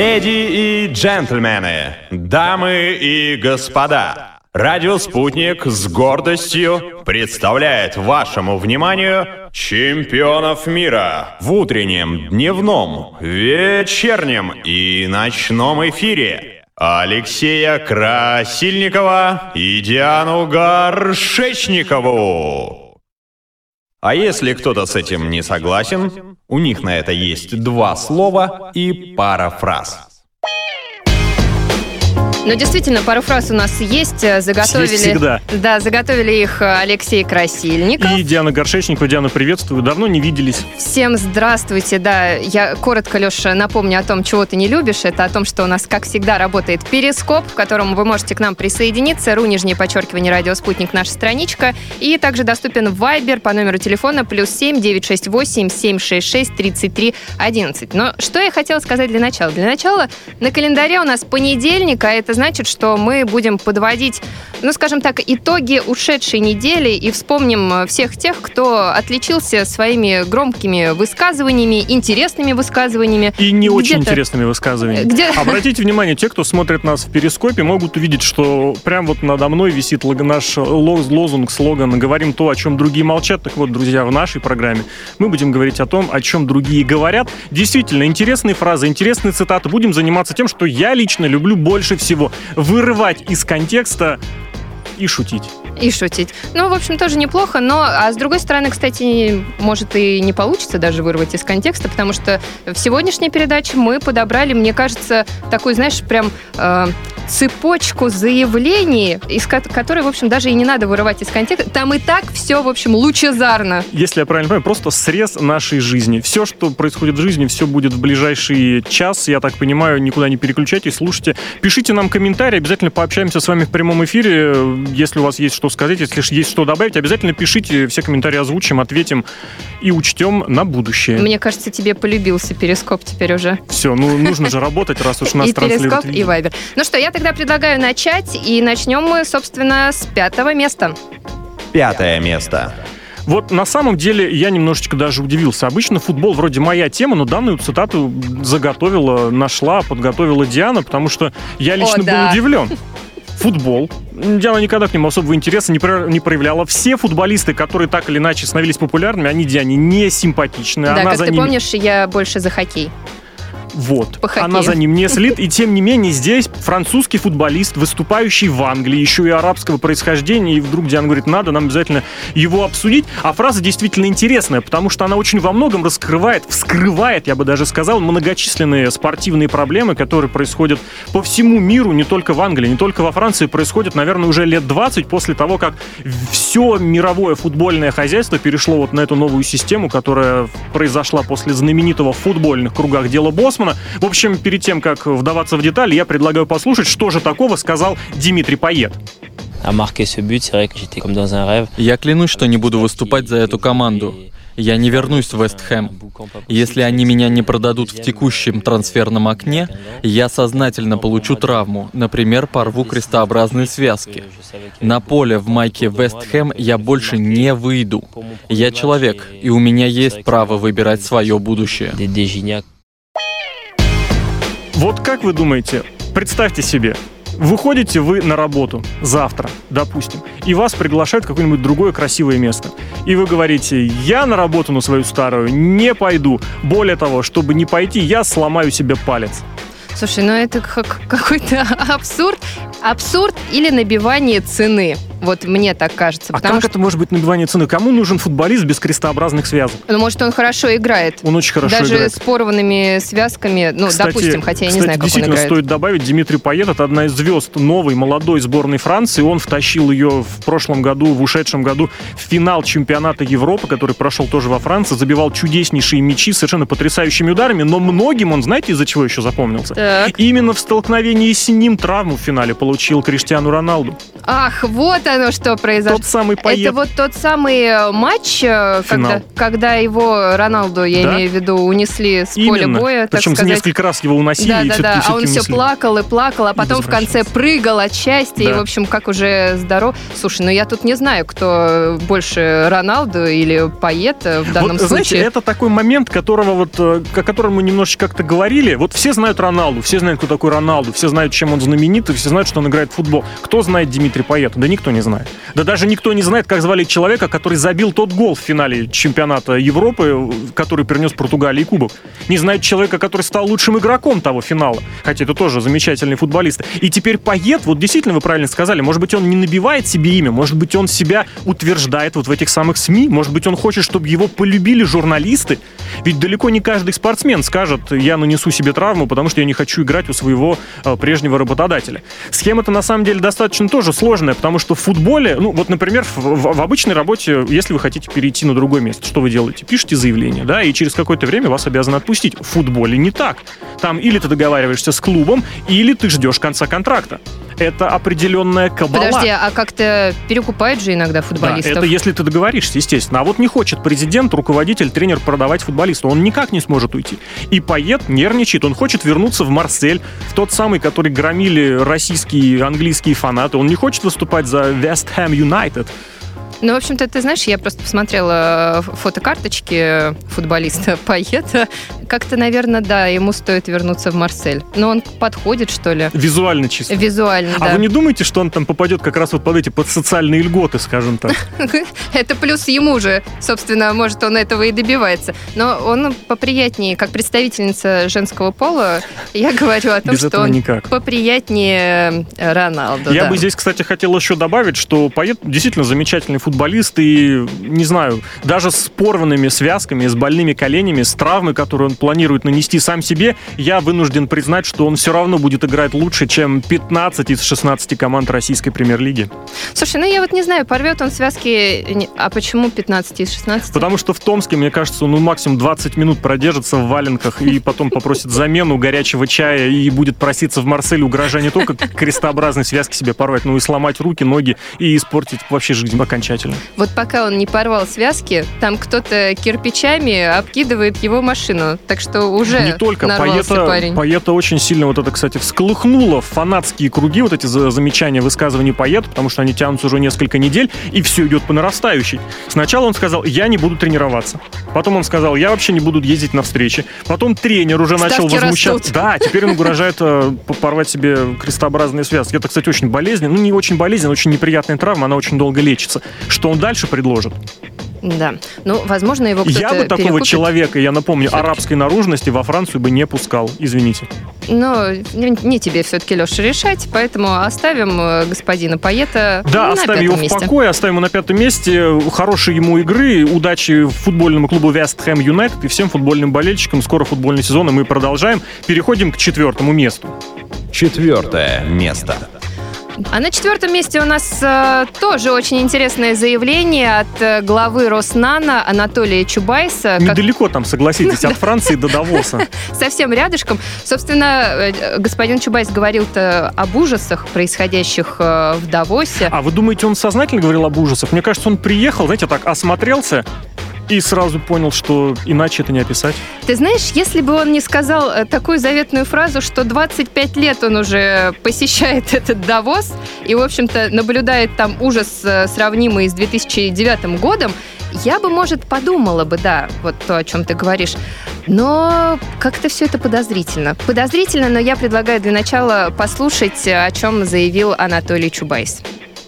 Леди и джентльмены, дамы и господа, Радио «Спутник» с гордостью представляет вашему вниманию чемпионов мира в утреннем, дневном, вечернем и ночном эфире. Алексея Красильникова и Диану Горшечникову. А если кто-то с этим не согласен, у них на это есть два слова и пара фраз. Ну, действительно, пару фраз у нас есть. э, Заготовили, Есть всегда. Да, заготовили их э, Алексей Красильников. И Диана Горшечникова. Диана, приветствую. Давно не виделись. Всем здравствуйте. Да, я коротко, Леша, напомню о том, чего ты не любишь. Это о том, что у нас, как всегда, работает перископ, в котором вы можете к нам присоединиться. Ру, нижнее подчеркивание, радио «Спутник», наша страничка. И также доступен Viber по номеру телефона плюс 7 968 766 33 11. Но что я хотела сказать для начала? Для начала на календаре у нас понедельник, а это значит, что мы будем подводить, ну, скажем так, итоги ушедшей недели и вспомним э, всех тех, кто отличился своими громкими высказываниями, интересными высказываниями. И не очень интересными высказываниями. Где- Обратите внимание, те, кто смотрит нас в перископе, могут увидеть, что прям вот надо мной висит наш лоз- лозунг, слоган «Говорим то, о чем другие молчат». Так вот, друзья, в нашей программе мы будем говорить о том, о чем другие говорят. Действительно, интересные фразы, интересные цитаты. Будем заниматься тем, что я лично люблю больше всего. Вырывать из контекста и шутить. И шутить. Ну, в общем, тоже неплохо, но, а с другой стороны, кстати, может и не получится даже вырвать из контекста, потому что в сегодняшней передаче мы подобрали, мне кажется, такую, знаешь, прям э, цепочку заявлений, из ко- которой, в общем, даже и не надо вырывать из контекста. Там и так все, в общем, лучезарно. если я правильно понимаю, просто срез нашей жизни. Все, что происходит в жизни, все будет в ближайший час. Я так понимаю, никуда не переключайтесь, слушайте. Пишите нам комментарии, обязательно пообщаемся с вами в прямом эфире. Если у вас есть что сказать, если ж есть что добавить, обязательно пишите, все комментарии озвучим, ответим и учтем на будущее. Мне кажется, тебе полюбился перископ теперь уже. Все, ну нужно же работать, раз уж нас и транслируют перископ, и вайбер. Ну что, я тогда предлагаю начать, и начнем мы, собственно, с пятого места. Пятое место. Вот на самом деле я немножечко даже удивился. Обычно футбол вроде моя тема, но данную цитату заготовила, нашла, подготовила Диана, потому что я лично да. был удивлен. Футбол. Диана никогда к нему особого интереса не, про- не проявляла. Все футболисты, которые так или иначе становились популярными, они Диане не симпатичны. да, Она как ты ними... помнишь, я больше за хоккей. Вот. По хоккею. Она за ним не следит. И тем не менее, здесь французский футболист, выступающий в Англии, еще и арабского происхождения. И вдруг Диана говорит, надо нам обязательно его обсудить. А фраза действительно интересная, потому что она очень во многом раскрывает, вскрывает, я бы даже сказал, многочисленные спортивные проблемы, которые происходят по всему миру, не только в Англии, не только во Франции, происходят, наверное, уже лет 20 после того, как все мировое футбольное хозяйство перешло вот на эту новую систему, которая произошла после знаменитого в футбольных кругах дела Босмана. В общем, перед тем, как вдаваться в детали, я предлагаю послушать, что же такого сказал Дмитрий Пает. rêve. Я клянусь, что не буду выступать за эту команду. Я не вернусь в Вест Хэм. Если они меня не продадут в текущем трансферном окне, я сознательно получу травму, например, порву крестообразные связки. На поле в майке Вест Хэм я больше не выйду. Я человек, и у меня есть право выбирать свое будущее. Вот как вы думаете, представьте себе, выходите вы на работу завтра, допустим, и вас приглашают в какое-нибудь другое красивое место. И вы говорите, я на работу на свою старую не пойду. Более того, чтобы не пойти, я сломаю себе палец. Слушай, ну это как какой-то абсурд. Абсурд или набивание цены. Вот мне так кажется. А как это может быть набивание цены? Кому нужен футболист без крестообразных связок? Ну, может, он хорошо играет. Он очень хорошо Даже играет. с порванными связками, ну, Кстати- допустим, хотя я не кстати, знаю, как он действительно, играет. стоит добавить, Дмитрий Пает это одна из звезд новой молодой сборной Франции. Он втащил ее в прошлом году, в ушедшем году в финал чемпионата Европы, который прошел тоже во Франции, забивал чудеснейшие мячи, совершенно потрясающими ударами, но многим он, знаете, из-за чего еще запомнился? Так. Именно в столкновении с ним травму в финале получил Криштиану Роналду. Ах, вот оно что произошло. Тот самый поет. Это вот тот самый э, матч, э, когда, когда его Роналду, я Да. имею в виду, унесли с Именно. поля боя, Причем сказать. несколько раз его уносили, Да, и да, да. А он все унесли. плакал и плакал, а потом в конце прыгал от счастья. И, Да. в общем, как уже здоров. Слушай, ну я тут не знаю, кто больше Роналду или поэт э, в данном вот, знаете, случае. это такой момент, которого вот, о котором мы немножечко как-то говорили. Вот все знают Роналду, все знают, кто такой Роналду, все знают, чем он знаменит, и все знают, что он играет в футбол. Кто знает Дмитрия Паета? Да никто не знает. Да даже никто не знает, как звали человека, который забил тот гол в финале чемпионата Европы, который принес Португалии кубок. Не знает человека, который стал лучшим игроком того финала. Хотя это тоже замечательный футболист. И теперь Пает, вот действительно вы правильно сказали, может быть, он не набивает себе имя, может быть, он себя утверждает вот в этих самых СМИ, может быть, он хочет, чтобы его полюбили журналисты. Ведь далеко не каждый спортсмен скажет, я нанесу себе травму, потому что я не хочу играть у своего э, прежнего работодателя. Схема-то на самом деле достаточно тоже сложная, потому что в футболе, ну вот, например, в, в- в обычной работе, если вы хотите перейти на другое место, что вы делаете? Пишите заявление, да, и через какое-то время вас обязаны отпустить. В футболе не так. Там или ты договариваешься с клубом, или ты ждешь конца контракта. Это определенная кабала. Подожди, а как-то перекупают же иногда Да, футболистов? это если ты договоришься, естественно. А вот не хочет президент, руководитель, тренер продавать футболиста. Он никак не сможет уйти. И Пает нервничает. Он хочет вернуться в Марсель, в тот самый, который громили российские, английские фанаты. Он не хочет выступать за West Ham United. Ну, в общем-то, ты знаешь, я просто посмотрела э, фотокарточки футболиста Паета. Как-то, наверное, да, ему стоит вернуться в Марсель. Но он подходит, что ли? Визуально чисто. Визуально, А да. вы не думаете, что он там попадет как раз вот под эти под социальные льготы, скажем так? Это плюс ему же, собственно, может, он этого и добивается. Но он поприятнее, как представительница женского пола, я говорю о том, Без что он никак. поприятнее э, Роналду. Я да. бы здесь, кстати, хотел еще добавить, что Пает действительно замечательный футболист и, не знаю, даже с порванными связками, с больными коленями, с травмой, которую он планирует нанести сам себе, я вынужден признать, что он все равно будет играть лучше, чем 15 из 16 команд российской премьер-лиги. Слушай, ну я вот не знаю, порвет он связки... А почему 15 из 16? Потому что в Томске, мне кажется, он ну, максимум 20 минут продержится в валенках и потом попросит замену горячего чая и будет проситься в Марселе, угрожая не только крестообразной связки себе порвать, но и сломать руки, ноги и испортить вообще жизнь окончательно. Вот пока он не порвал связки, там кто-то кирпичами обкидывает его машину. Так что уже Не только. Поэта, парень. поэта очень сильно вот это, кстати, всколыхнуло фанатские круги, вот эти за- замечания, высказывания поэта, потому что они тянутся уже несколько недель, и все идет по нарастающей. Сначала он сказал, я не буду тренироваться. Потом он сказал, я вообще не буду ездить на встречи. Потом тренер уже начал Ставки возмущаться. растут. Да, теперь он угрожает э, порвать себе крестообразные связки. Это, кстати, очень болезненно. Ну, не очень болезненно, очень неприятная травма, она очень долго лечится. Что он дальше предложит? Да. Ну, возможно, его кто-то Я бы такого перекупит. человека, я напомню, арабской наружности во Францию бы не пускал. Извините. Но не не тебе все-таки, Леша, решать, поэтому оставим э, господина Паета Да, на оставим пятом его в месте. покое, оставим его на пятом месте. Хорошей ему игры, удачи футбольному клубу West Ham United и всем футбольным болельщикам. Скоро футбольный сезон, и мы продолжаем. Переходим к четвертому месту. Четвертое место. А на четвертом месте у нас э, тоже очень интересное заявление от э, главы Роснана Анатолия Чубайса. как- Недалеко там, согласитесь, от Франции до Давоса. совсем рядышком. Собственно, э, господин Чубайс говорил-то об ужасах, происходящих э, в Давосе. А вы думаете, он сознательно говорил об ужасах? Мне кажется, он приехал, знаете, так осмотрелся и сразу понял, что иначе это не описать. Ты знаешь, если бы он не сказал э, такую заветную фразу, что 25 лет он уже посещает этот Давос и, в общем-то, наблюдает там ужас, э, сравнимый с 2009 годом, я бы, может, подумала бы, да, вот то, о чем ты говоришь. Но как-то все это подозрительно. Подозрительно, но я предлагаю для начала послушать, о чем заявил Анатолий Чубайс.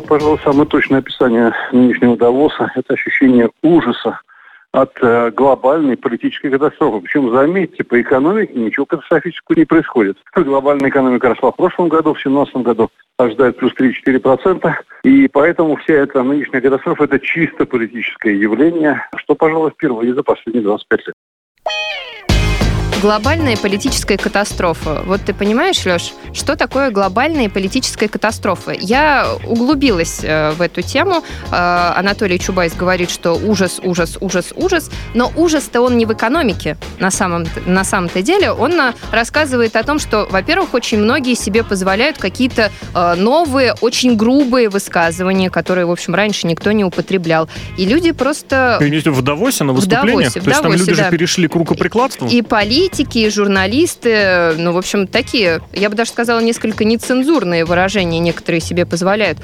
Пожалуй, самое точное описание нынешнего Давоса – это ощущение ужаса от э, глобальной политической катастрофы. Причем, заметьте, по экономике ничего катастрофического не происходит. Глобальная экономика росла в прошлом году, в 2017 году ожидает плюс 3-4%. И поэтому вся эта нынешняя катастрофа – это чисто политическое явление, что, пожалуй, впервые за последние 25 лет. Глобальная политическая катастрофа. Вот ты понимаешь, Леш, что такое глобальная политическая катастрофа? Я углубилась э, в эту тему. Э, Анатолий Чубайс говорит, что ужас, ужас, ужас, ужас. Но ужас-то он не в экономике на самом на самом-то деле. Он э, рассказывает о том, что, во-первых, очень многие себе позволяют какие-то новые, очень грубые высказывания, которые, в общем, раньше никто не употреблял. И люди просто... В Давосе на выступлениях? В Давосе, То есть там люди да. же перешли к рукоприкладству? И политики, журналисты, ну, в общем, такие, я бы даже сказала, несколько нецензурные выражения некоторые себе позволяют.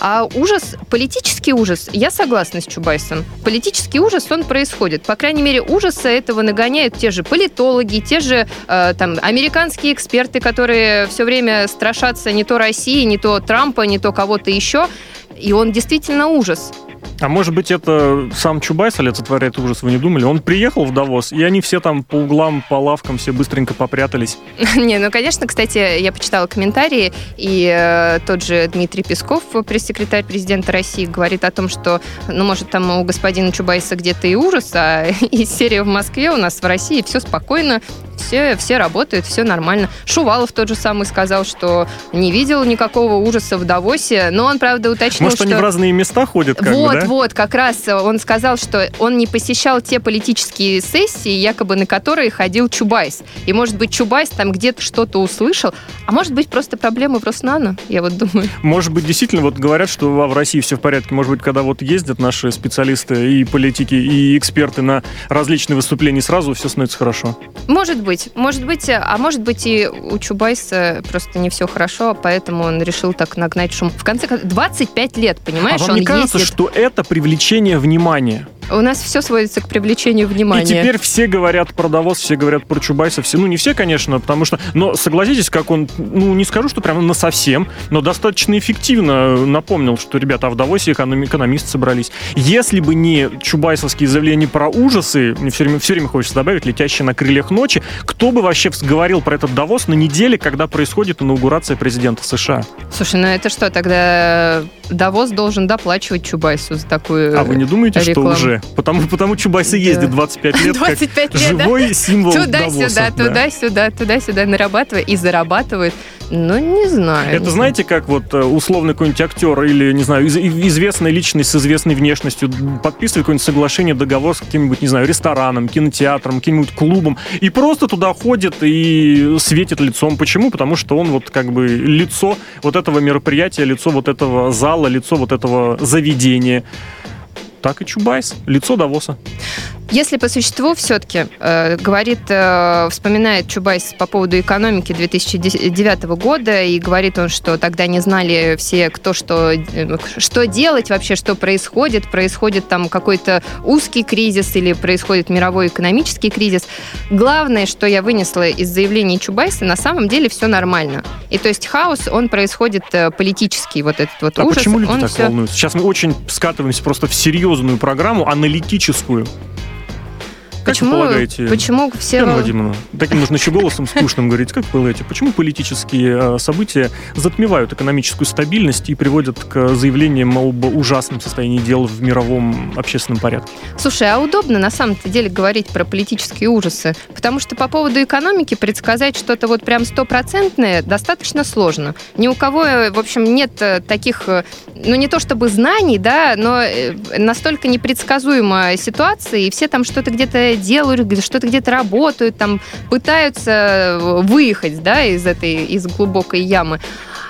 А ужас, политический ужас, я согласна с Чубайсом. Политический ужас, он происходит. По крайней мере, ужаса этого нагоняют те же политологи, те же э, там американские эксперты, которые все время страшатся не то России, не то Трампа, не то кого-то еще. И он действительно ужас. А может быть, это сам Чубайс олицетворяет ужас, вы не думали? Он приехал в Давос, и они все там по углам, по лавкам все быстренько попрятались. Не, ну, конечно, кстати, я почитала комментарии, и э, тот же Дмитрий Песков, пресс-секретарь президента России, говорит о том, что, ну, может, там у господина Чубайса где-то и ужас, а из серии в Москве у нас в России все спокойно, все, все работают, все нормально. Шувалов тот же самый сказал, что не видел никакого ужаса в Давосе, но он, правда, уточнил, Может, что... они в разные места ходят, как вот, бы, да? вот, как раз он сказал, что он не посещал те политические сессии, якобы на которые ходил Чубайс. И, может быть, Чубайс там где-то что-то услышал, а может быть, просто проблемы в Роснано, я вот думаю. Может быть, действительно, вот говорят, что в России все в порядке. Может быть, когда вот ездят наши специалисты и политики, и эксперты на различные выступления, сразу все становится хорошо. Может быть, может быть, а может быть и у Чубайса просто не все хорошо, поэтому он решил так нагнать шум. В конце концов, 25 лет, понимаешь, а вам он не кажется, ездит. что это привлечение внимания? У нас все сводится к привлечению внимания. И теперь все говорят про Давос, все говорят про Чубайса, все, ну не все, конечно, потому что, но согласитесь, как он, ну не скажу, что прямо на совсем, но достаточно эффективно напомнил, что ребята, а в Давосе эконом- экономисты собрались. Если бы не чубайсовские заявления про ужасы, мне все время, все время хочется добавить, летящие на крыльях ночи, кто бы вообще говорил про этот Давос на неделе, когда происходит инаугурация президента США? Слушай, ну это что, тогда Давос должен доплачивать Чубайсу за такую А вы не думаете, рекламу. что уже? Потому, потому Чубайс и Да. ездит 25 лет 25 как лет, да? живой символ Туда-сюда, да. туда-сюда, туда-сюда нарабатывает и зарабатывает. Ну, не знаю. Это знаете, как вот э, условный какой-нибудь актер или, не знаю, из- известная личность с известной внешностью подписывает какое-нибудь соглашение, договор с каким-нибудь, не знаю, рестораном, кинотеатром, каким-нибудь клубом, и просто туда ходит и светит лицом. Почему? Потому что он вот как бы лицо вот этого мероприятия, лицо вот этого зала, лицо вот этого заведения. Так и Чубайс, лицо Давоса. Если по существу все-таки, э, говорит, э, вспоминает Чубайс по поводу экономики 2009 года, и говорит он, что тогда не знали все, кто что, э, что делать вообще, что происходит, происходит там какой-то узкий кризис или происходит мировой экономический кризис. Главное, что я вынесла из заявлений Чубайса, на самом деле все нормально. И то есть хаос, он происходит э, политический, вот этот вот А ужас. почему люди он так всё- волнуются? Сейчас мы очень скатываемся просто в серьезную программу, аналитическую. Почему, полагаете, почему все... Елена Владимировна, таким нужно еще голосом скучным говорить, как вы полагаете, почему политические э, события затмевают экономическую стабильность и приводят к заявлениям об ужасном состоянии дел в мировом общественном порядке? Слушай, а удобно на самом-то деле говорить про политические ужасы, потому что по поводу экономики предсказать что-то вот прям стопроцентное достаточно сложно. Ни у кого, э, в общем, нет э, таких, э, ну не то чтобы знаний, да, но настолько непредсказуемая ситуация, и все там что-то где-то делают, где- что-то где-то работают, там пытаются э, выехать, да, из этой, из глубокой ямы.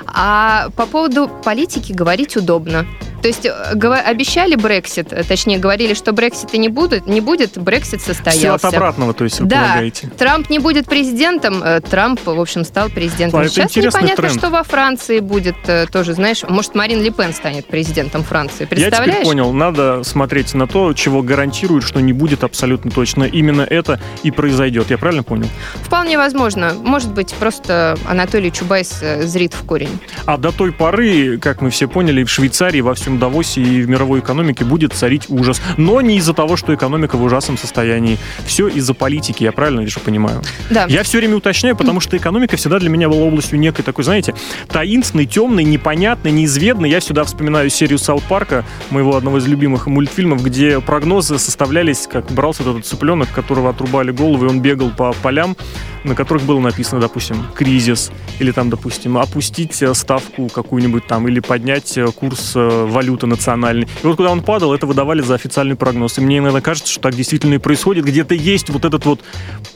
А по поводу политики говорить удобно. То есть э, обещали Брексит, э, точнее говорили, что Брексита не будет, не будет, Брексит Все состоялся. от обратного, то есть, вы Да. полагаете? Трамп не будет президентом, э, Трамп, в общем, стал президентом. А, это Сейчас непонятно, тренд. что во Франции будет тоже, знаешь, может, Марин Ле Пен станет президентом Франции. Я теперь Представляешь? понял, надо смотреть на то, чего гарантируют, что не будет абсолютно точно. Именно это и произойдет. Я правильно понял? Вполне возможно. Может быть, просто Анатолий Чубайс зрит в корень. А до той поры, как мы все поняли, в Швейцарии во всем этом Давосе и в мировой экономике будет царить ужас. Но не из-за того, что экономика в ужасном состоянии. Все из-за политики, я правильно вижу, понимаю? Да. Я все время уточняю, потому что экономика всегда для меня была областью некой такой, знаете, таинственной, темной, непонятной, неизведанной. Я сюда вспоминаю серию Саут Парка, моего одного из любимых мультфильмов, где прогнозы составлялись, как брался вот этот цыпленок, которого отрубали голову, и он бегал по полям, на которых было написано, допустим, кризис, или там, допустим, опустить э, ставку какую-нибудь там, или поднять э, курс э, валюты национальной. И вот куда он падал, это выдавали за официальный прогноз. И мне иногда кажется, что так действительно и происходит. Где-то есть вот этот вот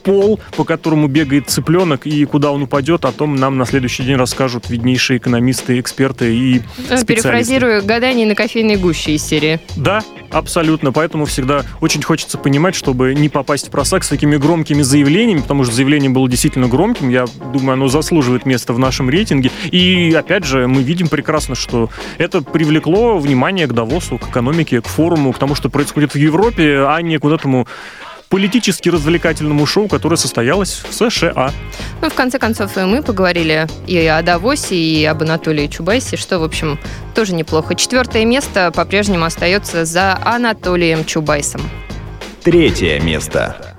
пол, по которому бегает цыпленок, и куда он упадет, о том нам на следующий день расскажут виднейшие экономисты, эксперты и специалисты. Перефразирую гадание на кофейной гуще из серии. Да, абсолютно. Поэтому всегда очень хочется понимать, чтобы не попасть в просак с такими громкими заявлениями, потому что заявление было действительно громким. Я думаю, оно заслуживает места в нашем рейтинге. И, опять же, мы видим прекрасно, что это привлекло внимание к Давосу, к экономике, к форуму, к тому, что происходит в Европе, а не к вот этому политически-развлекательному шоу, которое состоялось в США. Ну, в конце концов, и мы поговорили и о Давосе, и об Анатолии Чубайсе, что, в общем, тоже неплохо. Четвертое место по-прежнему остается за Анатолием Чубайсом. Третье место.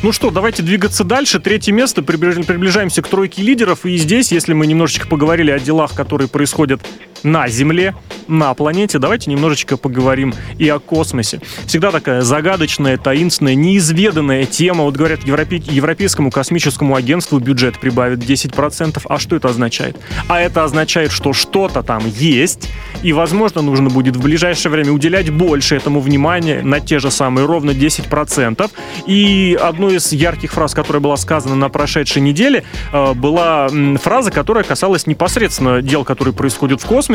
Ну что, давайте двигаться дальше. Третье место. Приближаемся к тройке лидеров. И здесь, если мы немножечко поговорили о делах, которые происходят на Земле, на планете, давайте немножечко поговорим и о космосе. Всегда такая загадочная, таинственная, неизведанная тема. Вот говорят, Европе... Европейскому космическому агентству бюджет прибавит 10%. А что это означает? А это означает, что что-то там есть, и, возможно, нужно будет в ближайшее время уделять больше этому внимания на те же самые ровно 10%. И одной из ярких фраз, которая была сказана на прошедшей неделе, э, была фраза, которая касалась непосредственно дел, которые происходят в космосе,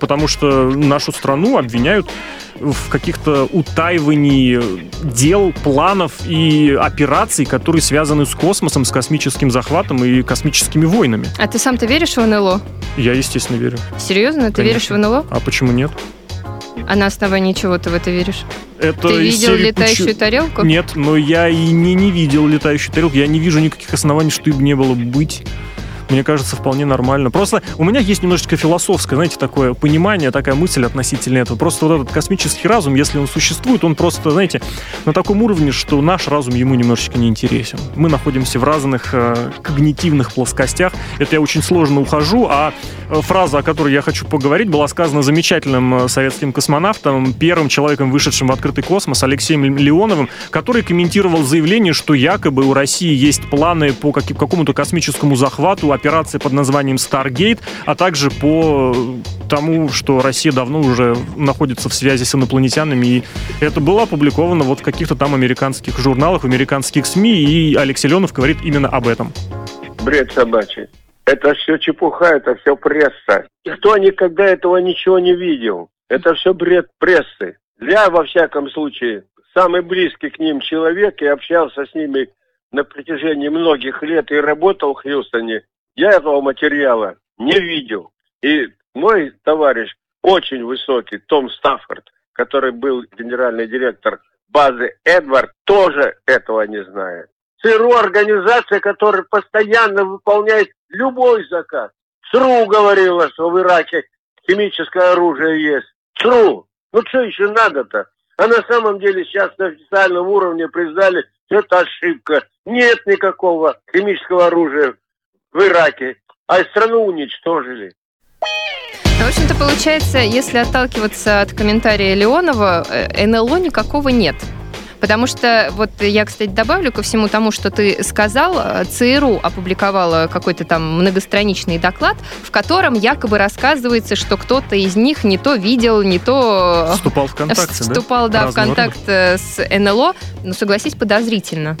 потому что нашу страну обвиняют в каких-то утаивании дел, планов и операций, которые связаны с космосом, с космическим захватом и космическими войнами. А ты сам-то веришь в НЛО? Я, естественно, верю. Серьезно? Ты Конечно. веришь в НЛО? А почему нет? А на основании чего ты в это веришь? Это ты видел летающую «Почему-» тарелку? Нет, но я и не, не видел летающую тарелку. Я не вижу никаких оснований, что им не было быть. Мне кажется, вполне нормально. Просто у меня есть немножечко философское, знаете, такое понимание, такая мысль относительно этого. Просто вот этот космический разум, если он существует, он просто, знаете, на таком уровне, что наш разум ему немножечко не интересен. Мы находимся в разных э, когнитивных плоскостях. Это я очень сложно ухожу, а э, фраза, о которой я хочу поговорить, была сказана замечательным э, советским космонавтом, первым человеком, вышедшим в открытый космос, Алексеем Леоновым, который комментировал заявление, что якобы у России есть планы по какому-то космическому захвату, операции под названием Stargate, а также по тому, что Россия давно уже находится в связи с инопланетянами. И это было опубликовано вот в каких-то там американских журналах, в американских СМИ, и Алексей Леонов говорит именно об этом. Бред собачий. Это все чепуха, это все пресса. Никто никогда этого ничего не видел. Это все бред прессы. Я, во всяком случае, самый близкий к ним человек и общался с ними на протяжении многих лет и работал в Хьюстоне, я этого материала не видел. И мой товарищ очень высокий, Том Стаффорд, который был генеральный директор базы Эдвард, тоже этого не знает. ЦРУ организация, которая постоянно выполняет любой заказ. ЦРУ говорила, что в Ираке химическое оружие есть. ЦРУ. Ну что еще надо-то? А на самом деле сейчас на официальном уровне признали, что это ошибка. Нет никакого химического оружия в Ираке. А страну уничтожили. Ну, в общем-то, получается, если отталкиваться от комментария Леонова, э, НЛО никакого нет. Потому что, вот я, кстати, добавлю ко всему тому, что ты сказал, э, ЦРУ опубликовала какой-то там многостраничный доклад, в котором якобы рассказывается, что кто-то из них не то видел, не то... Вступал в контакт, Вступал, да, в Разного контакт э, с НЛО. Ну, согласись, подозрительно.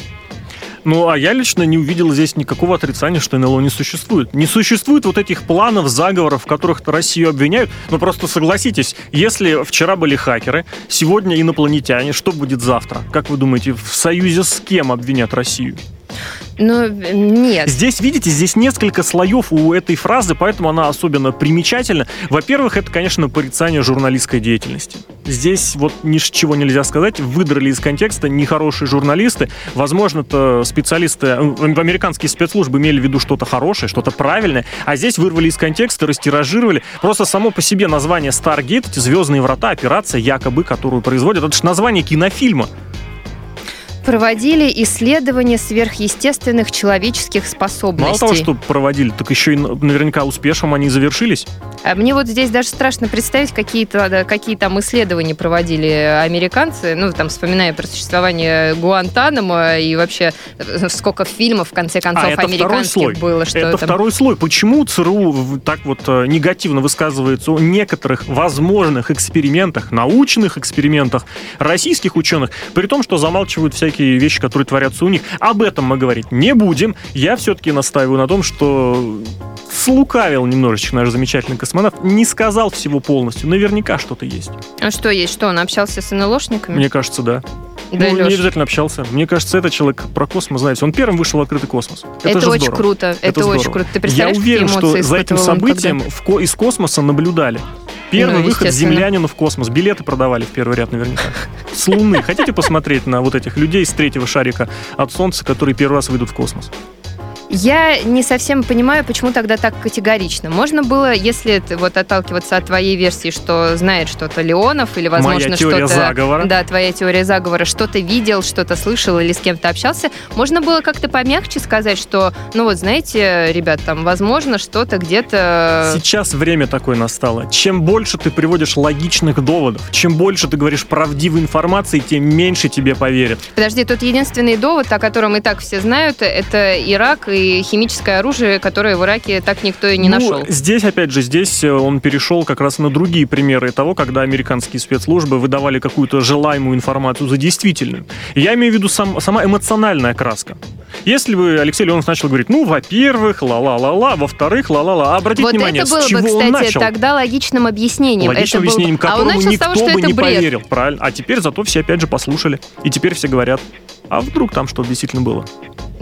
Ну, а я лично не увидел здесь никакого отрицания, что НЛО не существует. Не существует вот этих планов, заговоров, в которых Россию обвиняют. Но просто согласитесь, если вчера были хакеры, сегодня инопланетяне, что будет завтра? Как вы думаете, в союзе с кем обвинят Россию? Ну, нет. Здесь, видите, здесь несколько слоев у этой фразы, поэтому она особенно примечательна. Во-первых, это, конечно, порицание журналистской деятельности. Здесь вот ничего нельзя сказать, выдрали из контекста нехорошие журналисты. Возможно, то специалисты, э, американские спецслужбы имели в виду что-то хорошее, что-то правильное, а здесь вырвали из контекста, растиражировали. Просто само по себе название Stargate, звездные врата, операция якобы, которую производят, это же название кинофильма проводили исследования сверхъестественных человеческих способностей. Мало того, что проводили, так еще и наверняка успешным они завершились. А мне вот здесь даже страшно представить, какие-то, какие там исследования проводили американцы, ну, там, вспоминая про существование Гуантанамо и вообще э, сколько фильмов, в конце концов, а, американских было. Что это там... второй слой. Почему ЦРУ так вот э, негативно высказывается о некоторых возможных экспериментах, научных экспериментах российских ученых, при том, что замалчивают всякие всякие вещи, которые творятся у них. Об этом мы говорить не будем. Я все-таки настаиваю на том, что слукавил немножечко наш замечательный космонавт, не сказал всего полностью. Наверняка что-то есть. А что есть? Что, он общался с НЛОшниками? Мне кажется, да. Да, ну, Леш. не обязательно общался. Мне кажется, этот человек про космос, знаете, он первым вышел в открытый космос. Это, это очень здорово. круто. Это, это очень круто. Ты представляешь, Я уверен, что за этим событием в ко- из космоса наблюдали. Первый ну, выход землянина в космос. Билеты продавали в первый ряд наверняка. С Луны. Хотите посмотреть на вот этих людей с третьего шарика от Солнца, которые первый раз выйдут в космос? Я не совсем понимаю, почему тогда так категорично. Можно было, если вот отталкиваться от твоей версии, что знает что-то Леонов или, возможно, что-то... заговора. Да, твоя теория заговора. Что-то видел, что-то слышал или с кем-то общался. Можно было как-то помягче сказать, что, ну вот, знаете, ребят, там, возможно, что-то где-то... Сейчас время такое настало. Чем больше ты приводишь логичных доводов, чем больше ты говоришь правдивой информации, тем меньше тебе поверят. Подожди, тут единственный довод, о котором и так все знают, это Ирак и и химическое оружие, которое в Ираке так никто и не ну, нашел. Здесь, опять же, здесь э, он перешел как раз на другие примеры того, когда американские спецслужбы выдавали какую-то желаемую информацию за действительную. Я имею в виду сам, сама эмоциональная краска. Если бы Алексей Леонов начал говорить, ну, во-первых, ла-ла-ла-ла, во-вторых, ла-ла-ла, обратите вот внимание, это было с чего бы, кстати, он начал? тогда логичным объяснением. Логичным это объяснением, был... которому а никто того, бы не бред. поверил, правильно? А теперь зато все опять же послушали, и теперь все говорят, а вдруг там что-то действительно было?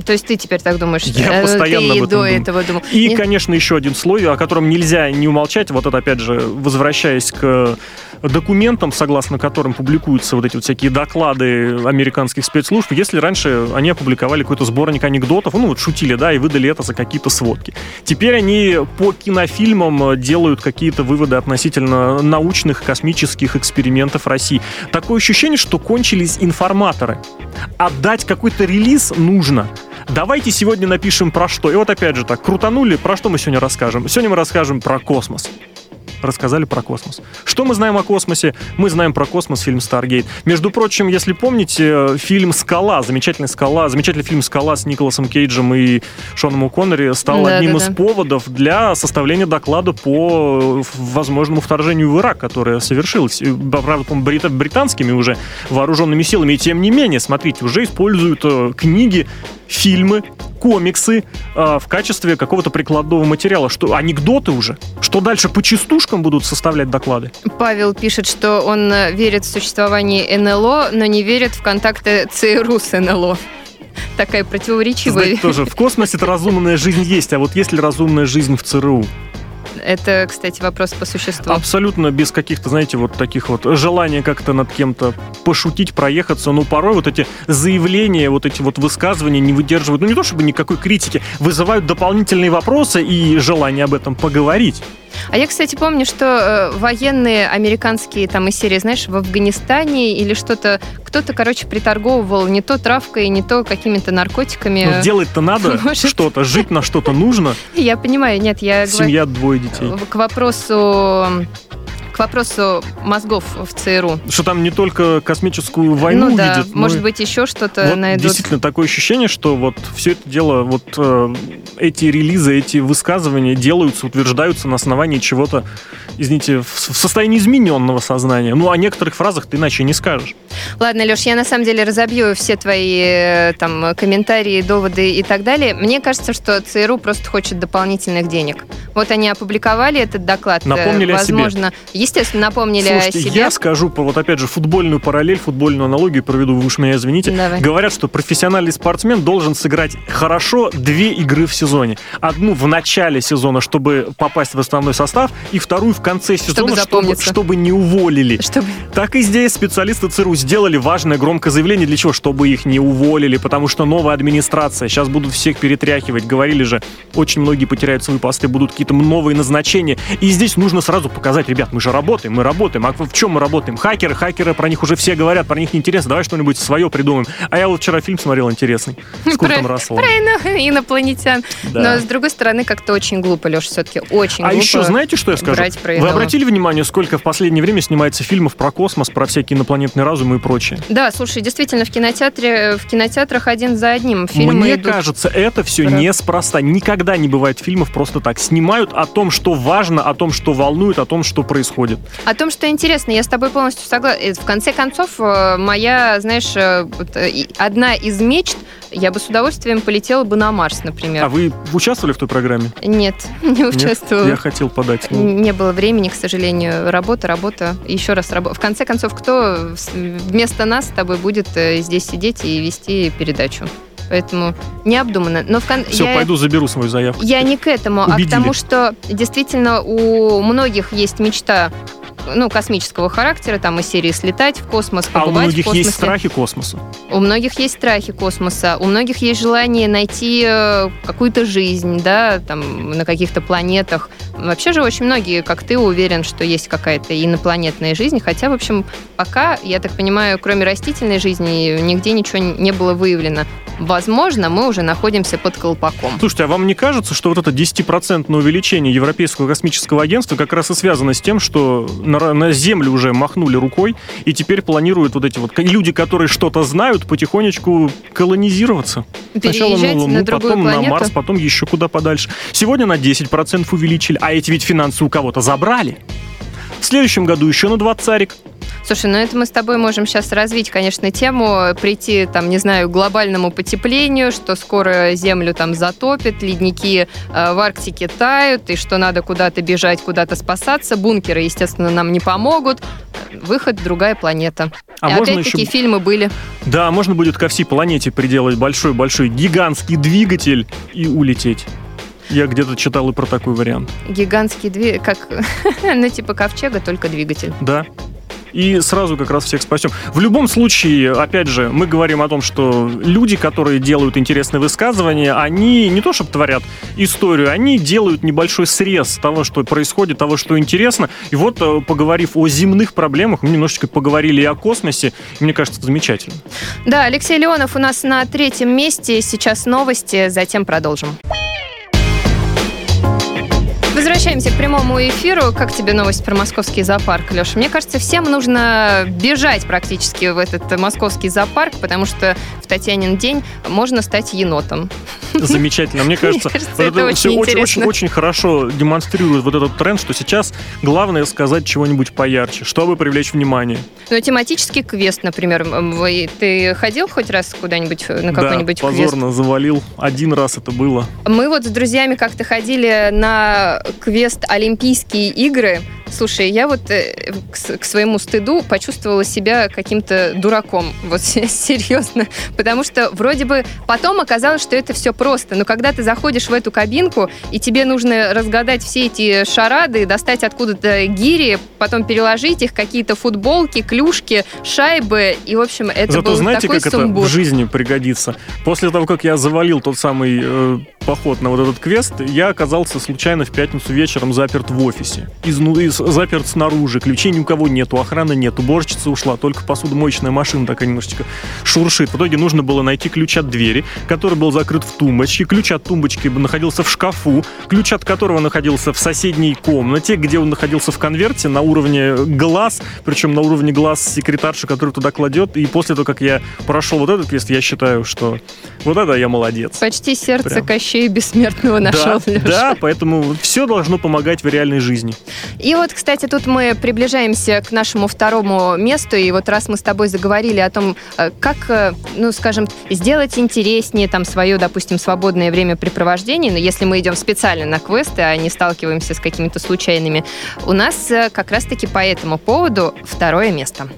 То есть ты теперь так думаешь? Я э, постоянно ты об этом до думаю. этого думал. И, Нет? конечно, еще один слой, о котором нельзя не умолчать. Вот это, опять же, возвращаясь к документам, согласно которым публикуются вот эти вот всякие доклады американских спецслужб, если раньше они опубликовали какой-то сборник анекдотов, ну вот шутили, да, и выдали это за какие-то сводки. Теперь они по кинофильмам делают какие-то выводы относительно научных космических экспериментов России. Такое ощущение, что кончились информаторы. Отдать какой-то релиз нужно. Давайте сегодня напишем про что. И вот опять же так, крутанули, про что мы сегодня расскажем? Сегодня мы расскажем про космос рассказали про космос. Что мы знаем о космосе? Мы знаем про космос фильм «Старгейт». Между прочим, если помните, фильм «Скала», замечательный «Скала», замечательный фильм «Скала» с Николасом Кейджем и Шоном О'Коннери стал да, одним да, из да. поводов для составления доклада по возможному вторжению в Ирак, которое совершилось, правда, по британскими уже вооруженными силами. И тем не менее, смотрите, уже используют э, книги фильмы, комиксы э, в качестве какого-то прикладного материала. Что, анекдоты уже? Что дальше по частушкам будут составлять доклады? Павел пишет, что он э, верит в существование НЛО, но не верит в контакты ЦРУ с НЛО такая противоречивая. Знаете, тоже в космосе-то разумная жизнь есть, а вот есть ли разумная жизнь в ЦРУ? Это, кстати, вопрос по существу. Абсолютно без каких-то, знаете, вот таких вот желания как-то над кем-то пошутить, проехаться. Но порой вот эти заявления, вот эти вот высказывания не выдерживают, ну не то чтобы никакой критики, вызывают дополнительные вопросы и желание об этом поговорить. А я, кстати, помню, что э, военные американские там из серии, знаешь, в Афганистане или что-то, кто-то, короче, приторговывал не то травкой, не то какими-то наркотиками. Ну, делать-то надо Может... что-то, жить на что-то нужно. Я понимаю, нет, я... Семья, двое детей. К вопросу к вопросу мозгов в ЦРУ. Что там не только космическую войну ну, да, видят. Может быть, еще что-то вот найдут. Действительно, такое ощущение, что вот все это дело, вот э, эти релизы, эти высказывания делаются, утверждаются на основании чего-то, извините, в, в состоянии измененного сознания. Ну, о некоторых фразах ты иначе не скажешь. Ладно, Леш, я на самом деле разобью все твои э, там комментарии, доводы и так далее. Мне кажется, что ЦРУ просто хочет дополнительных денег Вот они опубликовали этот доклад. э, Напомнили о себе. Естественно, напомнили Слушайте, о себе. я скажу, вот опять же, футбольную параллель, футбольную аналогию проведу, вы уж меня извините. Давай. Говорят, что профессиональный спортсмен должен сыграть хорошо две игры в сезоне. Одну в начале сезона, чтобы попасть в основной состав, и вторую в конце сезона, чтобы, запомниться. чтобы не уволили. Чтобы... Так и здесь специалисты ЦРУ сделали важное громкое заявление. Для чего? Чтобы их не уволили, потому что новая администрация. Сейчас будут всех перетряхивать. Говорили же, очень многие потеряют свои посты, будут какие-то новые назначения. И здесь нужно сразу показать, ребят, мы же работаем, мы работаем. А в чем мы работаем? Хакеры, хакеры, про них уже все говорят, про них неинтересно. Давай что-нибудь свое придумаем. А я вот вчера фильм смотрел интересный с Куртом Про- Расселом. Про ино- инопланетян. Да. Но, с другой стороны, как-то очень глупо, Леша, все-таки очень А глупо. еще знаете, что я скажу? Вы обратили внимание, сколько в последнее время снимается фильмов про космос, про всякие инопланетные разумы и прочее? Да, слушай, действительно, в кинотеатре, в кинотеатрах один за одним фильмы Мне идут. кажется, это все Про- неспроста. Никогда не бывает фильмов просто так. Снимают о том, что важно, о том, что волнует, о том, что происходит. О том, что интересно, я с тобой полностью согласна. В конце концов, э, моя, знаешь, э, вот, э, одна из мечт, я бы с удовольствием полетела бы на Марс, например. А вы участвовали в той программе? Нет, не Нет? участвовала. Я хотел подать. Ну, Не было времени, к сожалению. Работа, работа, еще раз работа. В конце концов, кто вместо нас с тобой будет э, здесь сидеть и вести передачу? Поэтому необдуманно. Но в кон... Все, я- пойду заберу свою заявку. Я не к этому, а Убедили. к тому, что действительно у многих есть мечта ну, космического характера, там из серии слетать в космос, А у побывать в многих космосе. есть страхи космоса. У многих есть страхи космоса, у многих есть желание найти э, какую-то жизнь, да, там, на каких-то планетах. Вообще же очень многие, как ты, уверен, что есть какая-то инопланетная жизнь, хотя, в общем, пока, я так понимаю, кроме растительной жизни, нигде ничего не было выявлено. Возможно, мы уже находимся под колпаком. Слушайте, а вам не кажется, что вот это 10% увеличение Европейского космического агентства как раз и связано с тем, что на, на Землю уже махнули рукой, и теперь планируют вот эти вот люди, которые что-то знают, потихонечку колонизироваться? Сначала на Луну, на потом планету. на Марс, потом еще куда подальше. Сегодня на 10% увеличили, а эти ведь финансы у кого-то забрали. В следующем году еще на 20 Слушай, ну это мы с тобой можем сейчас развить, конечно, тему, прийти, там, не знаю, к глобальному потеплению, что скоро Землю там затопит, ледники э, в Арктике тают, и что надо куда-то бежать, куда-то спасаться. Бункеры, естественно, нам не помогут. Выход другая планета. А и можно опять-таки еще- фильмы были. Да, можно будет ко всей планете приделать большой-большой гигантский двигатель и улететь. Я где-то читал и про такой вариант. Гигантский двигатель, как, ну, типа ковчега, только двигатель. Да. И сразу как раз всех спасем. В любом случае, опять же, мы говорим о том, что люди, которые делают интересные высказывания, они не то чтобы творят историю, они делают небольшой срез того, что происходит, того, что интересно. И вот, э, поговорив о земных проблемах, мы немножечко поговорили и о космосе. И мне кажется, это замечательно. Да, Алексей Леонов у нас на третьем месте. Сейчас новости, затем продолжим. Возвращаемся к прямому эфиру. Как тебе новость про московский зоопарк, Леша? Мне кажется, всем нужно бежать практически в этот московский зоопарк, потому что в Татьянин день можно стать енотом. Замечательно. Мне кажется, кажется, вот это все очень, интересно. очень, очень хорошо демонстрирует вот этот тренд, что сейчас главное сказать чего-нибудь поярче, чтобы привлечь внимание. Ну, тематический квест, например. Вы- Ты ходил хоть раз куда-нибудь на да, какой-нибудь квест? позорно завалил. Один раз это было. Мы вот с друзьями как-то ходили на квест Олимпийские игры. Слушай, я вот э, к, к своему стыду почувствовала себя каким-то дураком. Вот серьезно. Потому что вроде бы потом оказалось, что это все просто. Но когда ты заходишь в эту кабинку, и тебе нужно разгадать все эти шарады, достать откуда-то гири, потом переложить их, какие-то футболки, клюшки, шайбы. И, в общем, это Зато был знаете, такой как сумбур. это в жизни пригодится? После того, как я завалил тот самый э, поход на вот этот квест, я оказался случайно в пятницу вечером заперт в офисе. Изну- из- заперт снаружи, ключей ни у кого нету, охраны нет, уборщица ушла, только посудомоечная машина такая немножечко шуршит. В итоге нужно было найти ключ от двери, который был закрыт в тумбочке. Ключ от тумбочки находился в шкафу, ключ от которого находился в соседней комнате, где он находился в конверте на уровне глаз, причем на уровне глаз секретарши, который туда кладет. И после того, как я прошел вот этот квест, я считаю, что вот это я молодец. Почти сердце Прям. И бессмертного нашел, да, Леша. да, поэтому все должно помогать в реальной жизни. И вот, кстати, тут мы приближаемся к нашему второму месту, и вот раз мы с тобой заговорили о том, э, как, э, ну, скажем, сделать интереснее там свое, допустим, свободное времяпрепровождение, но если мы идем специально на квесты, а не сталкиваемся с какими-то случайными, у нас э, как раз-таки по этому поводу второе место.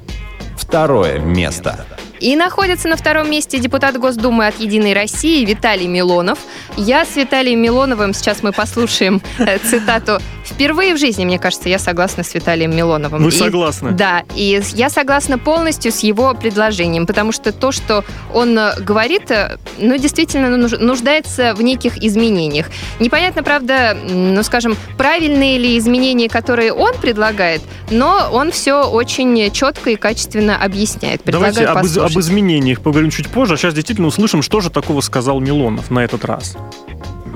Второе место. И находится на втором месте депутат Госдумы от «Единой России» Виталий Милонов. Я с Виталием Милоновым, сейчас мы послушаем э, цитату. «Впервые в жизни, мне кажется, я согласна с Виталием Милоновым». Вы И- согласны? Да, и я согласна полностью с его предложением, потому что то, что он э, говорит, э, ну, действительно нуж- нуждается в неких изменениях. Непонятно, правда, ну, скажем, правильные ли изменения, которые он предлагает, но он все очень четко и качественно объясняет. Давайте Предлагаю из- послушать. Об изменениях поговорим чуть позже. А сейчас действительно услышим, что же такого сказал Милонов на этот раз.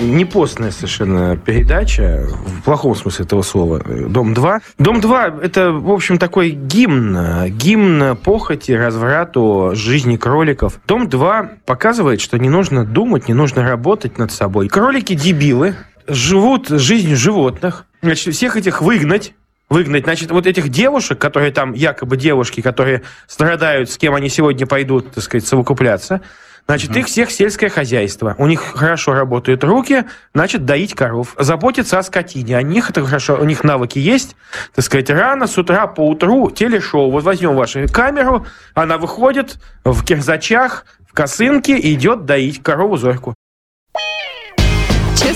не постная совершенно передача, в плохом смысле этого слова, «Дом-2». «Дом-2» — это, в общем, такой гимн, гимн похоти, разврату, жизни кроликов. «Дом-2» показывает, что не нужно думать, не нужно работать над собой. Кролики дебилы, живут жизнью животных. Значит, всех этих выгнать, выгнать. Значит, вот этих девушек, которые там якобы девушки, которые страдают, с кем они сегодня пойдут, так сказать, совокупляться, значит, их всех сельское хозяйство. У них хорошо работают руки, значит, доить коров. Заботиться о скотине. У них это хорошо, у них навыки есть. Так сказать, рано, с утра, по утру, телешоу. Вот возьмем вашу камеру, она выходит в кирзачах, в косынке и идет доить корову Зорьку.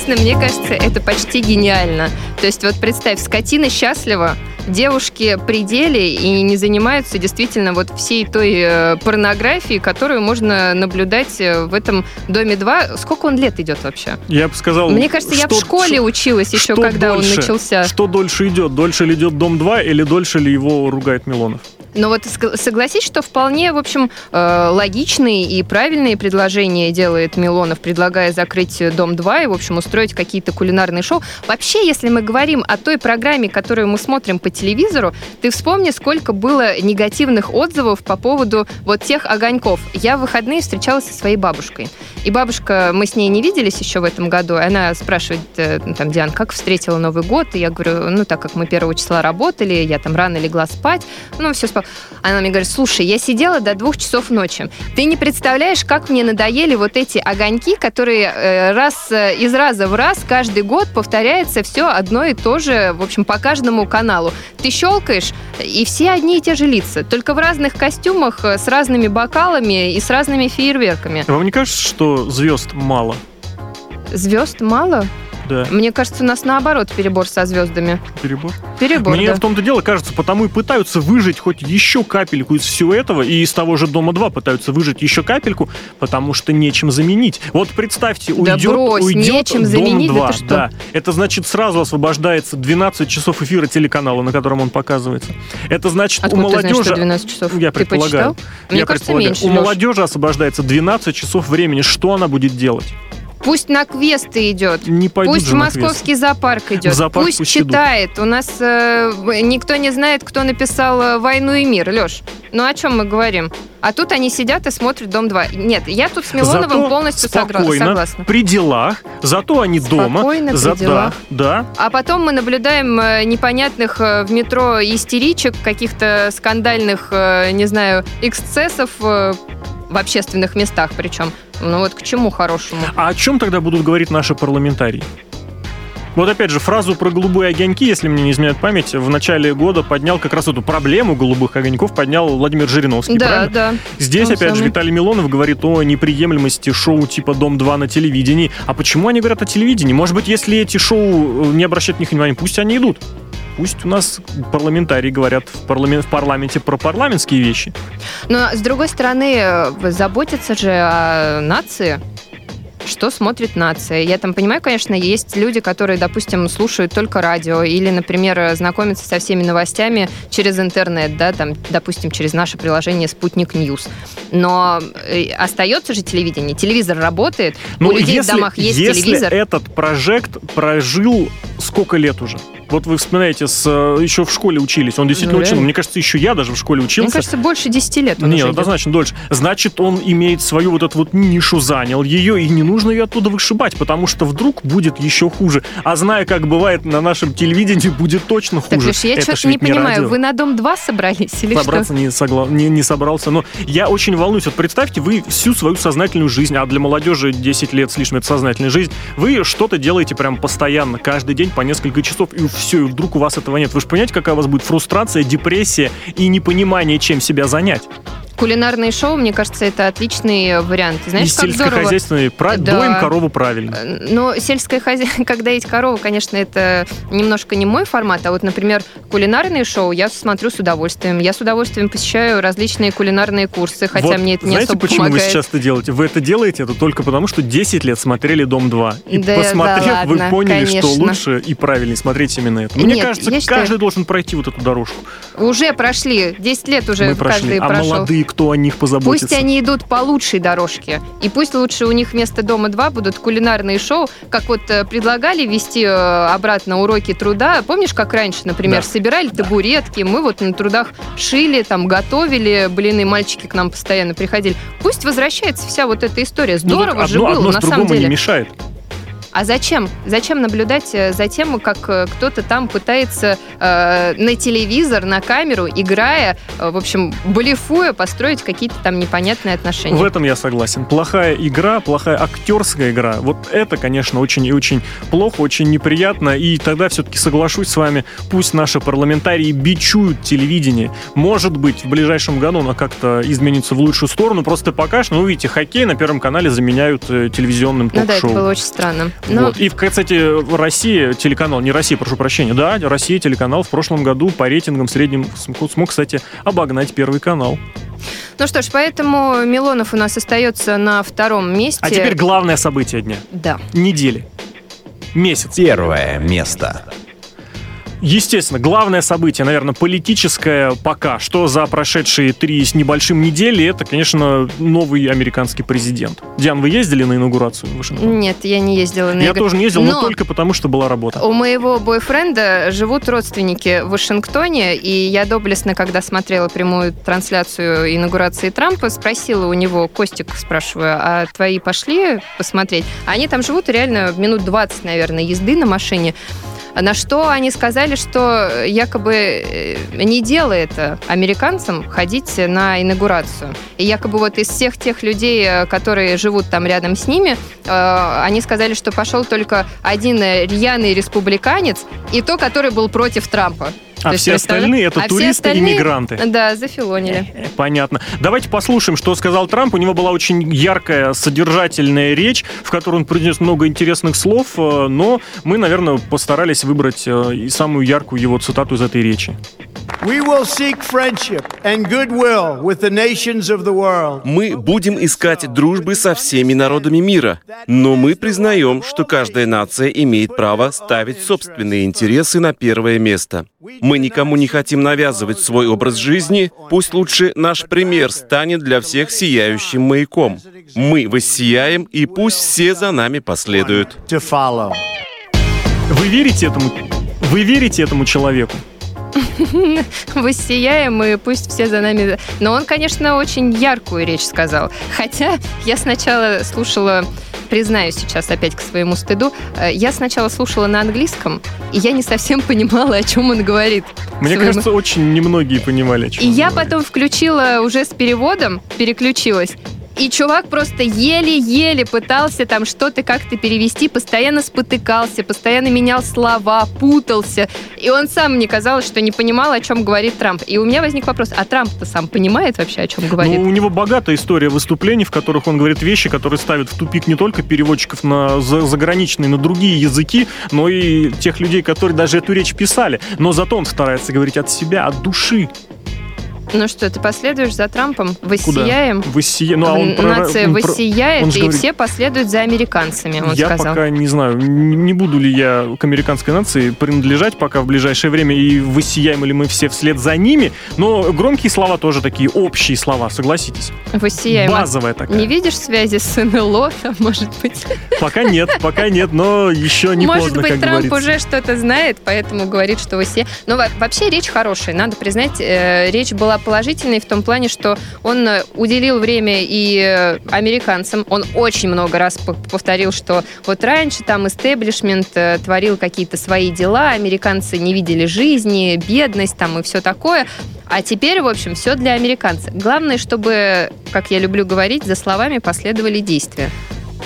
Честно, мне кажется, это почти гениально. То есть вот представь, скотина счастлива, девушки при деле и не занимаются действительно вот всей той э, порнографией, которую можно наблюдать э, в этом доме 2. Сколько он лет идет вообще? Я бы сказал... Мне кажется, я в что- школе училась еще, что когда он дольше? начался. Что дольше идет? Дольше ли идет Дом-2 или дольше ли его ругает Милонов? Но вот согласись, что вполне, в общем, э, логичные и правильные предложения делает Милонов, предлагая закрыть Дом-2 и, в общем, устроить какие-то кулинарные шоу. Вообще, если мы говорим о той программе, которую мы смотрим по телевизору, ты вспомни, сколько было негативных отзывов по поводу вот тех огоньков. Я в выходные встречалась со своей бабушкой. И бабушка, мы с ней не виделись еще в этом году, и она спрашивает, э, ну, там, Диан, как встретила Новый год? И я говорю, ну, так как мы первого числа работали, я там рано легла спать, ну, все спал. Она мне говорит, слушай, я сидела до двух часов ночи. Ты не представляешь, как мне надоели вот эти огоньки, которые э, раз э, из раза в раз каждый год повторяется все одно и то же, в общем, по каждому каналу. Ты щелкаешь, и все одни и те же лица, только в разных костюмах, э, с разными бокалами и с разными фейерверками. Вам не кажется, что звезд мало? Звезд мало? Да. Мне кажется, у нас наоборот перебор со звездами. Перебор? Перебор, Мне да. в том-то дело кажется, потому и пытаются выжить хоть еще капельку из всего этого, и из того же Дома 2 пытаются выжить еще капельку, потому что нечем заменить. Вот представьте, Да уйдет, брось, уйдет нечем Дом заменить, да 2, ты что? да. Это значит сразу освобождается 12 часов эфира телеканала, на котором он показывается. Это значит у Откуда ты знаешь, молодежи... что 12 часов? Я Ты предполагаю. почитал? Мне я кажется, предполагаю. меньше, У молодежи освобождается 12 часов времени. Что она будет делать? Пусть на квесты идет. Не Пусть в на квест. московский зоопарк идет. В зоопарк пусть, пусть идут. читает. У нас э, никто не знает, кто написал э, «Войну и мир». Леш, ну о чем мы говорим? А тут они сидят и смотрят «Дом 2». Нет, я тут с Милоновым Зато полностью спокойно, согласна. при делах, зато они дома. Спокойно, при За- да, делах. да, А потом мы наблюдаем э, непонятных э, в метро истеричек, каких-то скандальных, не знаю, эксцессов в общественных местах причем. Ну вот к чему хорошему? А о чем тогда будут говорить наши парламентарии? Вот опять же, фразу про голубые огоньки, если мне не изменяет память, в начале года поднял как раз эту проблему голубых огоньков, поднял Владимир Жириновский, Да, правильно? да. Здесь, Он опять же, самый. Виталий Милонов говорит о неприемлемости шоу типа «Дом-2» на телевидении. А почему они говорят о телевидении? Может быть, если эти шоу не обращают на них внимания, пусть они идут. Пусть у нас парламентарии говорят в, парламен- в парламенте про парламентские вещи. Но, с другой стороны, э, заботиться же о нации. Что смотрит нация? Я там понимаю, конечно, есть люди, которые, допустим, слушают только радио или, например, знакомятся со всеми новостями через интернет, да, там, допустим, через наше приложение «Sputnik News». Но э, остается же телевидение. Телевизор работает, у людей в домах есть Ну, если телевизор. этот прожект прожил сколько лет уже? Вот вы вспоминаете, с, э, еще в школе учились. Он действительно Ну, учил. Мне кажется, еще я даже в школе учился. Мне кажется, больше 10 лет он Нет, уже идет. однозначно дольше. Значит, он имеет свою вот эту вот нишу, занял ее, и не нужно ее оттуда вышибать, потому что вдруг будет еще хуже. А зная, как бывает на нашем телевидении, будет точно Так, хуже. Леш, я что-то не понимаю, радио. вы на Дом-2 собрались или Собраться не, согла... не, не собрался. Но я очень волнуюсь. Вот представьте, вы всю свою сознательную жизнь, а для молодежи 10 лет с лишним это сознательная жизнь, вы что-то делаете прям постоянно, каждый день по несколько часов, и все, и вдруг у вас этого нет. Вы же понимаете, какая у вас будет фрустрация, депрессия и непонимание, чем себя занять. Что? Кулинарные шоу, мне кажется, это отличный вариант. Знаешь, и как здорово... сельскохозяйственные, пра- Да. доим корову правильно. Э, Но сельское хозяйство, когда есть корова, конечно, это немножко не мой формат, а вот, например, кулинарные шоу я смотрю с удовольствием. Я с удовольствием посещаю различные кулинарные курсы, хотя Вот мне это не знаете, особо почему помогает. вы сейчас это делаете? Вы это делаете это только потому, что 10 лет смотрели «Дом-2». И Да, посмотрев, да вы ладно, поняли, что конечно. лучше и правильнее смотреть именно это. Мне Нет, кажется, я считаю- каждый должен пройти вот эту дорожку. Уже прошли, 10 лет уже Мы прошли. каждый А прошел. молодые, кто о них позаботится? Пусть они идут по лучшей дорожке. И пусть лучше у них вместо дома 2 будут кулинарные шоу, как вот э, предлагали вести э, обратно уроки труда. Помнишь, как раньше, например, Да. собирали табуретки, мы вот на трудах шили, там готовили, блин, и мальчики к нам постоянно приходили. Пусть возвращается вся вот эта история. Ну, Здорово так же одно, было, одно на самом деле. не мешает. А зачем? Зачем наблюдать э, за тем, как э, кто-то там пытается э, на телевизор, на камеру, играя, э, в общем, блефуя, построить какие-то там непонятные отношения? В этом я согласен. Плохая игра, плохая актерская игра. Вот это, конечно, очень и очень плохо, очень неприятно. И тогда все-таки соглашусь с вами. Пусть наши парламентарии бичуют телевидение. Может быть, в ближайшем году оно как-то изменится в лучшую сторону. Просто пока что, ну, видите, хоккей на Первом канале заменяют э, телевизионным Ну да, это ток-шоу. было очень странно. Но Вот. И, кстати, Россия телеканал, не Россия, прошу прощения, да, Россия телеканал в прошлом году по рейтингам в среднем смог, смог, кстати, обогнать Первый канал. Ну что ж, поэтому Милонов у нас остается на втором месте. А теперь главное событие дня. Да. Недели. Месяц. Первое место. Естественно, главное событие, наверное, политическое пока что за прошедшие три с небольшим недели, это, конечно, новый американский президент. Диан, вы ездили на инаугурацию в Вашингтон? Нет, я не ездила на Я игры. тоже не ездил, но... Но только потому, что была работа. У моего бойфренда живут родственники в Вашингтоне, и я доблестно, когда смотрела прямую трансляцию инаугурации Трампа, спросила у него, Костик, спрашиваю, а твои пошли посмотреть? Они там живут реально минут 20, наверное, езды на машине. На что они сказали, что якобы э, не дело это американцам ходить на инаугурацию. И якобы вот из всех тех людей, э, которые живут там рядом с ними, э, они сказали, что пошел только один э, рьяный республиканец, и то, который был против Трампа. А То все остальные это А туристы и мигранты. Да, зафилонили. Э, Понятно. Давайте послушаем, что сказал Трамп. У него была очень яркая, содержательная речь, в которой он произнес много интересных слов, э, но мы, наверное, постарались выбрать э, и самую яркую его цитату из этой речи. Мы будем искать дружбы со всеми народами мира, но мы признаем, что каждая нация имеет право ставить собственные интересы на первое место. Мы никому не хотим навязывать свой образ жизни, пусть лучше наш пример станет для всех сияющим маяком. Мы воссияем, и пусть все за нами последуют. To follow. Вы верите этому? Вы верите этому человеку? Воссияем, и пусть все за нами... Но он, конечно, очень яркую речь сказал. Хотя я сначала слушала признаюсь сейчас опять к своему стыду, э, я сначала слушала на английском, и я не совсем понимала, о чем он говорит. Мне Своему- кажется, очень немногие понимали, о чем И я говорит. потом включила уже с переводом, переключилась. И чувак просто еле-еле пытался там что-то как-то перевести, постоянно спотыкался, постоянно менял слова, путался. И он сам мне казалось, что не понимал, о чем говорит Трамп. И у меня возник вопрос, а Трамп-то сам понимает вообще, о чем говорит? Ну, у него богатая история выступлений, в которых он говорит вещи, которые ставят в тупик не только переводчиков на за- заграничные, на другие языки, но и тех людей, которые даже эту речь писали. Но зато он старается говорить от себя, от души. Ну что, ты последуешь за Трампом? Воссияем? Куда? Воссия... Ну, а он про- Нация он воссияет, он и говорит- все последуют за американцами, он я сказал. пока не знаю, не буду ли я к американской нации принадлежать пока в ближайшее время, и воссияем ли мы все вслед за ними, но громкие слова тоже такие, общие слова, согласитесь. Воссияем. Базовая такая. Не видишь связи с НЛО, там, может быть? Пока нет, пока нет, но еще не Может поздно, быть, как Трамп говорится. уже что-то знает, поэтому говорит, что воссияем. Но во- вообще речь хорошая, надо признать, э, речь была положительной в том плане, что он э, уделил время и э, американцам. Он очень много раз повторил, что вот раньше там истеблишмент э, творил какие-то свои дела, американцы не видели жизни, бедность там и все такое. А теперь, в общем, все для американцев. Главное, чтобы, как я люблю говорить, за словами последовали действия.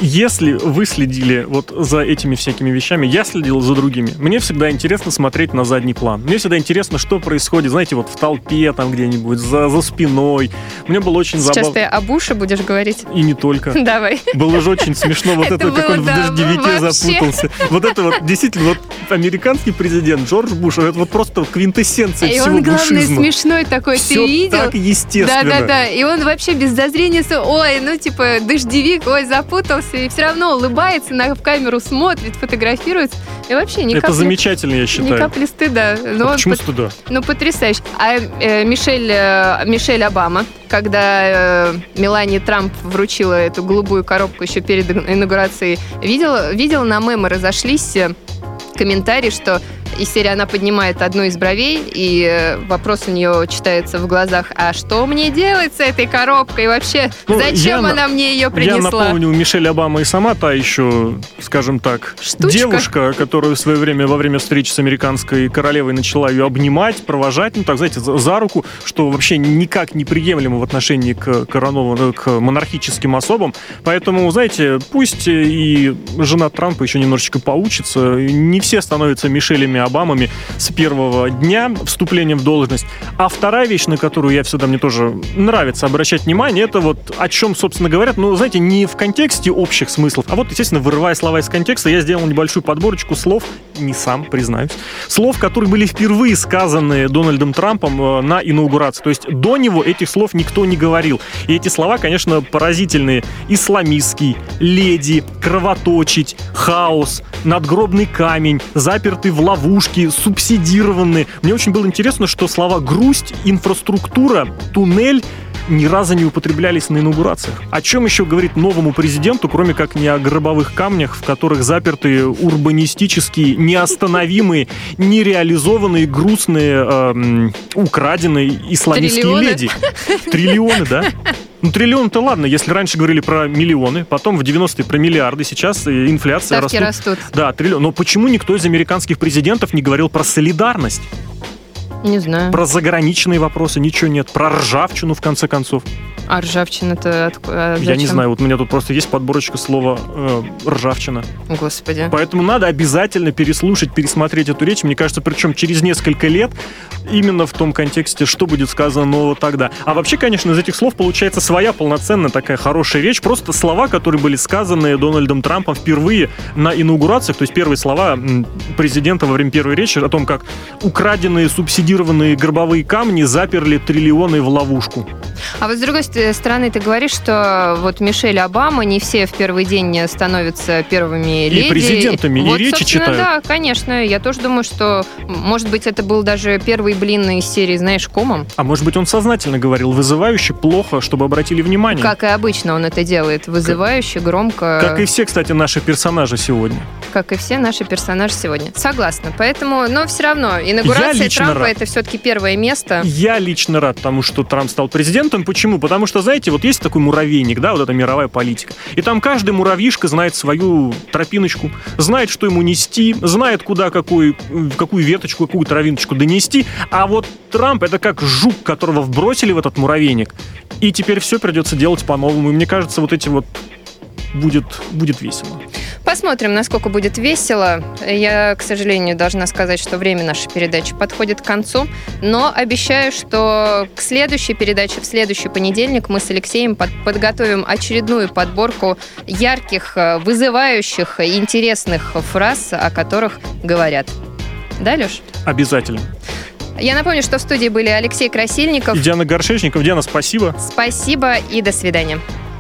Если вы следили вот за этими всякими вещами, я следил за другими. Мне всегда интересно смотреть на задний план. Мне всегда интересно, что происходит, знаете, вот в толпе там где-нибудь, за, за спиной. Мне было очень Сейчас забавно. ты о Буше будешь говорить? И не только. Давай. Было же очень смешно вот Это как он в дождевике запутался. Вот это вот, действительно, вот американский президент Джордж Буш, это вот просто квинтэссенция И всего он, главное, бушизма. смешной такой, ты видел? так естественно. Да-да-да, и он вообще без зазрения, ой, ну типа дождевик, ой, запутался, и все равно улыбается, на, в камеру смотрит, фотографируется, и вообще ни Это капли, замечательно, я ни считаю. капли стыда. Ну, А почему стыда? ну, потрясающе. А э, Мишель, э, Мишель Обама, когда э, Мелани Трамп вручила эту голубую коробку еще перед инаугурацией, видел, видел на мемы разошлись э, комментарий, что из серии она поднимает одну из бровей, и э, вопрос у нее читается в глазах, а что мне делать с этой коробкой? Вообще, Ну, зачем я она на- мне ее Я принесла? напомню, Мишель Обама и сама та еще, скажем так, Штучка. девушка, которая в свое время во время встречи с американской королевой начала ее обнимать, провожать, ну так, знаете, за, за руку, что вообще никак не приемлемо в отношении к коронованным, к монархическим особам. Поэтому, знаете, пусть и жена Трампа еще немножечко поучится. Не все становятся Мишелями Обамами с первого дня вступления в должность. А вторая вещь, на которую я всегда мне тоже нравится обращать внимание, это вот о чем, собственно, говорят, ну, знаете, не в контексте общих смыслов, а вот, естественно, вырывая слова из контекста, я сделал небольшую подборочку слов, не сам, признаюсь, слов, которые были впервые сказаны Дональдом Трампом э, на инаугурации. То есть до него этих слов никто не говорил. И эти слова, конечно, поразительные. Исламистский, леди, кровоточить, хаос, надгробный камень, запертый в ловушке, субсидированный. Мне очень было интересно, что слова грусть, инфраструктура, туннель ни разу не употреблялись на инаугурациях. О чем еще говорит новому президенту, кроме как не о гробовых камнях, в которых заперты урбанистические, неостановимые, нереализованные, грустные, эм, украденные исламистские Триллионы. леди. Триллионы, да? Ну, триллион-то ладно, если раньше говорили про миллионы, потом в 90-е про миллиарды, сейчас э, инфляция Ставки растут. растут. Да, триллион. Но почему никто из американских президентов не говорил про солидарность? Не знаю. Про заграничные вопросы ничего нет. Про ржавчину, в конце концов. А ржавчина-то откуда? Я не знаю, вот у меня тут просто есть подборочка слова э, ржавчина. Господи. Поэтому надо обязательно переслушать, пересмотреть эту речь. Мне кажется, причем через несколько лет, именно в том контексте, что будет сказано нового тогда. А вообще, конечно, из этих слов получается своя полноценная такая хорошая речь. Просто слова, которые были сказаны Дональдом Трампом впервые на инаугурациях. То есть первые слова президента во время первой речи о том, как украденные, субсидированные гробовые камни заперли триллионы в ловушку. А вот с другой ст- стороны, ты говоришь, что вот Мишель Обама не все в первый день становятся первыми И леди. президентами, и вот, речи собственно, читают. Да, конечно. Я тоже думаю, что, может быть, это был даже первый блин из серии, знаешь, комом. А может быть, он сознательно говорил вызывающе, плохо, чтобы обратили внимание. Как и обычно он это делает. Вызывающе, громко. Как и все, кстати, наши персонажи сегодня. как и все наши персонажи сегодня. Согласна. Поэтому, но все равно, инаугурация Трампа рад. это все-таки первое место. Я лично рад тому, что Трамп стал президентом. Почему? Потому что, знаете, вот есть такой муравейник, да, вот эта мировая политика. И там каждый муравьишка знает свою тропиночку, знает, что ему нести, знает, куда какую, какую веточку, какую травиночку донести. А вот Трамп это как жук, которого вбросили в этот муравейник. И теперь все придется делать по-новому. И мне кажется, вот эти вот будет, будет весело. Посмотрим, насколько будет весело. Я, к сожалению, должна сказать, что время нашей передачи подходит к концу, но обещаю, что к следующей передаче в следующий понедельник мы с Алексеем под- подготовим очередную подборку ярких, э, вызывающих, и интересных фраз, о которых говорят. Да, Леш? Обязательно. Я напомню, что в студии были Алексей Красильников. И Диана Горшечников. Диана, спасибо. Спасибо и до свидания.